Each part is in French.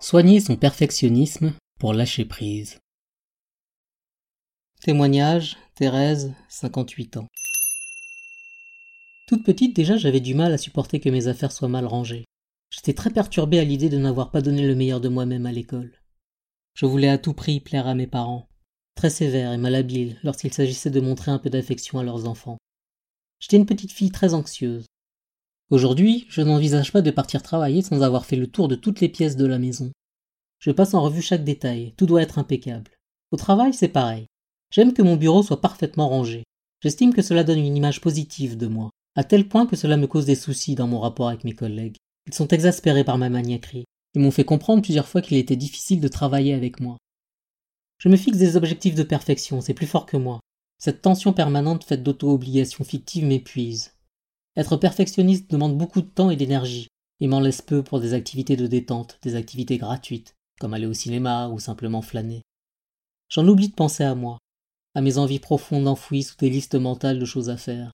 Soigner son perfectionnisme pour lâcher prise. Témoignage, Thérèse, 58 ans. Toute petite déjà j'avais du mal à supporter que mes affaires soient mal rangées. J'étais très perturbée à l'idée de n'avoir pas donné le meilleur de moi-même à l'école. Je voulais à tout prix plaire à mes parents, très sévères et malhabiles lorsqu'il s'agissait de montrer un peu d'affection à leurs enfants. J'étais une petite fille très anxieuse. Aujourd'hui, je n'envisage pas de partir travailler sans avoir fait le tour de toutes les pièces de la maison. Je passe en revue chaque détail, tout doit être impeccable. Au travail, c'est pareil. J'aime que mon bureau soit parfaitement rangé. J'estime que cela donne une image positive de moi, à tel point que cela me cause des soucis dans mon rapport avec mes collègues. Ils sont exaspérés par ma maniaquerie. Ils m'ont fait comprendre plusieurs fois qu'il était difficile de travailler avec moi. Je me fixe des objectifs de perfection, c'est plus fort que moi. Cette tension permanente faite d'auto-obligations fictives m'épuise. Être perfectionniste demande beaucoup de temps et d'énergie, et m'en laisse peu pour des activités de détente, des activités gratuites, comme aller au cinéma ou simplement flâner. J'en oublie de penser à moi, à mes envies profondes enfouies sous des listes mentales de choses à faire.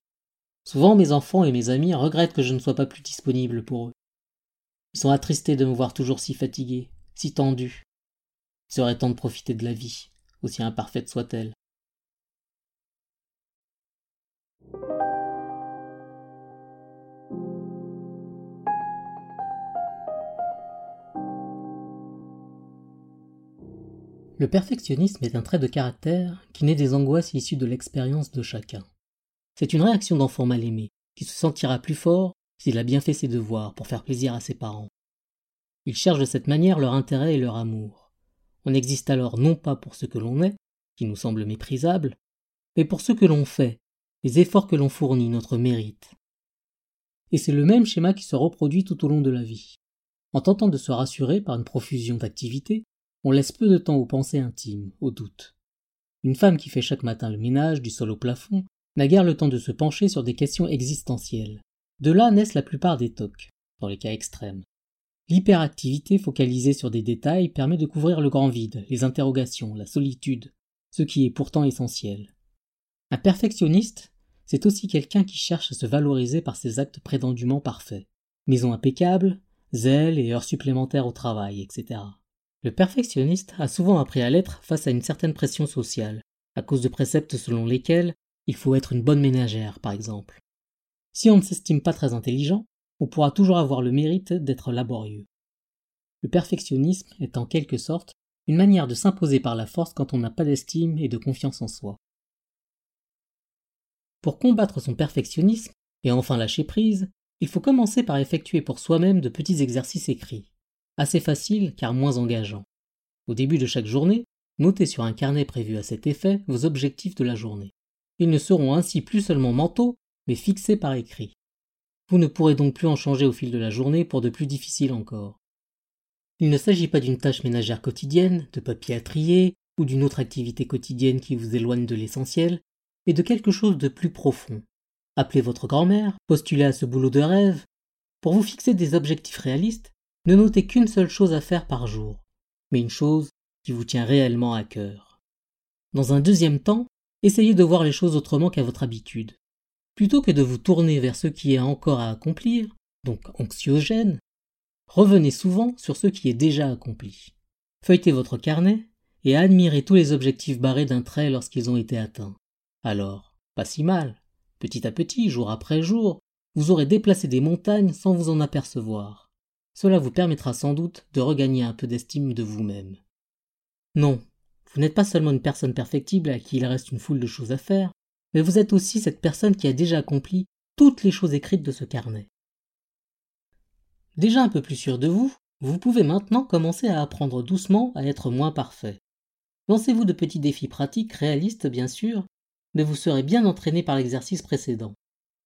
Souvent mes enfants et mes amis regrettent que je ne sois pas plus disponible pour eux. Ils sont attristés de me voir toujours si fatigué, si tendu. Il serait temps de profiter de la vie, aussi imparfaite soit-elle. Le perfectionnisme est un trait de caractère qui naît des angoisses issues de l'expérience de chacun. C'est une réaction d'enfant mal aimé, qui se sentira plus fort s'il a bien fait ses devoirs pour faire plaisir à ses parents. Ils cherchent de cette manière leur intérêt et leur amour. On existe alors non pas pour ce que l'on est, qui nous semble méprisable, mais pour ce que l'on fait, les efforts que l'on fournit, notre mérite. Et c'est le même schéma qui se reproduit tout au long de la vie. En tentant de se rassurer par une profusion d'activités, on laisse peu de temps aux pensées intimes, aux doutes. Une femme qui fait chaque matin le ménage du sol au plafond n'a guère le temps de se pencher sur des questions existentielles. De là naissent la plupart des tocs, dans les cas extrêmes. L'hyperactivité focalisée sur des détails permet de couvrir le grand vide, les interrogations, la solitude, ce qui est pourtant essentiel. Un perfectionniste, c'est aussi quelqu'un qui cherche à se valoriser par ses actes prétendument parfaits. Maison impeccable, zèle et heures supplémentaires au travail, etc. Le perfectionniste a souvent appris à l'être face à une certaine pression sociale, à cause de préceptes selon lesquels il faut être une bonne ménagère, par exemple. Si on ne s'estime pas très intelligent, on pourra toujours avoir le mérite d'être laborieux. Le perfectionnisme est en quelque sorte une manière de s'imposer par la force quand on n'a pas d'estime et de confiance en soi. Pour combattre son perfectionnisme et enfin lâcher prise, il faut commencer par effectuer pour soi-même de petits exercices écrits assez facile car moins engageant. Au début de chaque journée, notez sur un carnet prévu à cet effet vos objectifs de la journée. Ils ne seront ainsi plus seulement mentaux, mais fixés par écrit. Vous ne pourrez donc plus en changer au fil de la journée pour de plus difficiles encore. Il ne s'agit pas d'une tâche ménagère quotidienne, de papier à trier, ou d'une autre activité quotidienne qui vous éloigne de l'essentiel, mais de quelque chose de plus profond. Appelez votre grand-mère, postulez à ce boulot de rêve. Pour vous fixer des objectifs réalistes, ne notez qu'une seule chose à faire par jour, mais une chose qui vous tient réellement à cœur. Dans un deuxième temps, essayez de voir les choses autrement qu'à votre habitude. Plutôt que de vous tourner vers ce qui est encore à accomplir, donc anxiogène, revenez souvent sur ce qui est déjà accompli. Feuilletez votre carnet et admirez tous les objectifs barrés d'un trait lorsqu'ils ont été atteints. Alors, pas si mal. Petit à petit, jour après jour, vous aurez déplacé des montagnes sans vous en apercevoir. Cela vous permettra sans doute de regagner un peu d'estime de vous-même. Non, vous n'êtes pas seulement une personne perfectible à qui il reste une foule de choses à faire, mais vous êtes aussi cette personne qui a déjà accompli toutes les choses écrites de ce carnet. Déjà un peu plus sûr de vous, vous pouvez maintenant commencer à apprendre doucement à être moins parfait. Lancez-vous de petits défis pratiques, réalistes bien sûr, mais vous serez bien entraîné par l'exercice précédent.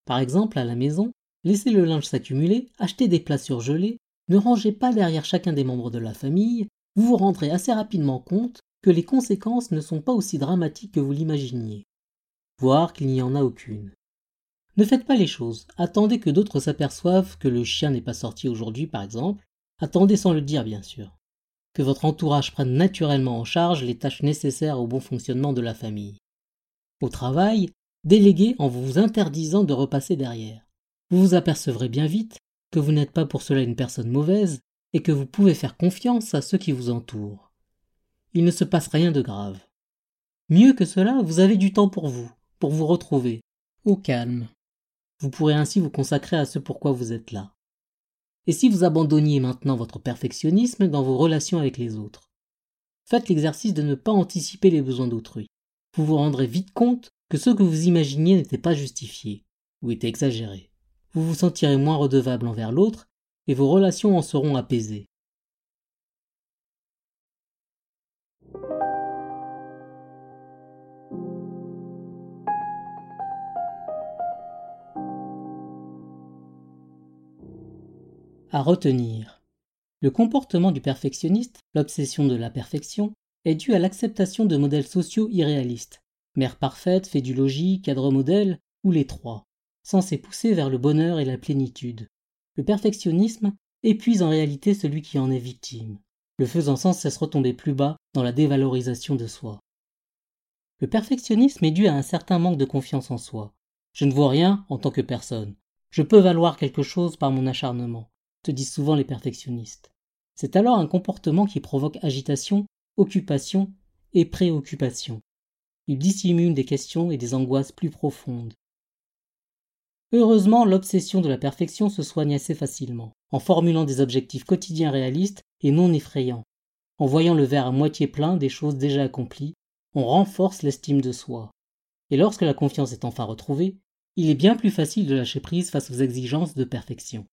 Par exemple, à la maison, laissez le linge s'accumuler, achetez des plats surgelés, ne rangez pas derrière chacun des membres de la famille, vous vous rendrez assez rapidement compte que les conséquences ne sont pas aussi dramatiques que vous l'imaginiez, voire qu'il n'y en a aucune. Ne faites pas les choses, attendez que d'autres s'aperçoivent que le chien n'est pas sorti aujourd'hui par exemple, attendez sans le dire bien sûr. Que votre entourage prenne naturellement en charge les tâches nécessaires au bon fonctionnement de la famille. Au travail, Déléguez en vous interdisant de repasser derrière. Vous vous apercevrez bien vite que vous n'êtes pas pour cela une personne mauvaise et que vous pouvez faire confiance à ceux qui vous entourent. Il ne se passe rien de grave. Mieux que cela, vous avez du temps pour vous, pour vous retrouver, au calme. Vous pourrez ainsi vous consacrer à ce pourquoi vous êtes là. Et si vous abandonniez maintenant votre perfectionnisme dans vos relations avec les autres Faites l'exercice de ne pas anticiper les besoins d'autrui. Vous vous rendrez vite compte que ce que vous imaginiez n'était pas justifié, ou était exagéré. Vous vous sentirez moins redevable envers l'autre, et vos relations en seront apaisées. À retenir. Le comportement du perfectionniste, l'obsession de la perfection, est dû à l'acceptation de modèles sociaux irréalistes. Mère parfaite, fait du logis, cadre modèle, ou les trois, censés pousser vers le bonheur et la plénitude. Le perfectionnisme épuise en réalité celui qui en est victime, le faisant sans cesse retomber plus bas dans la dévalorisation de soi. Le perfectionnisme est dû à un certain manque de confiance en soi. Je ne vois rien en tant que personne. Je peux valoir quelque chose par mon acharnement disent souvent les perfectionnistes. C'est alors un comportement qui provoque agitation, occupation et préoccupation. Il dissimule des questions et des angoisses plus profondes. Heureusement, l'obsession de la perfection se soigne assez facilement, en formulant des objectifs quotidiens réalistes et non effrayants. En voyant le verre à moitié plein des choses déjà accomplies, on renforce l'estime de soi. Et lorsque la confiance est enfin retrouvée, il est bien plus facile de lâcher prise face aux exigences de perfection.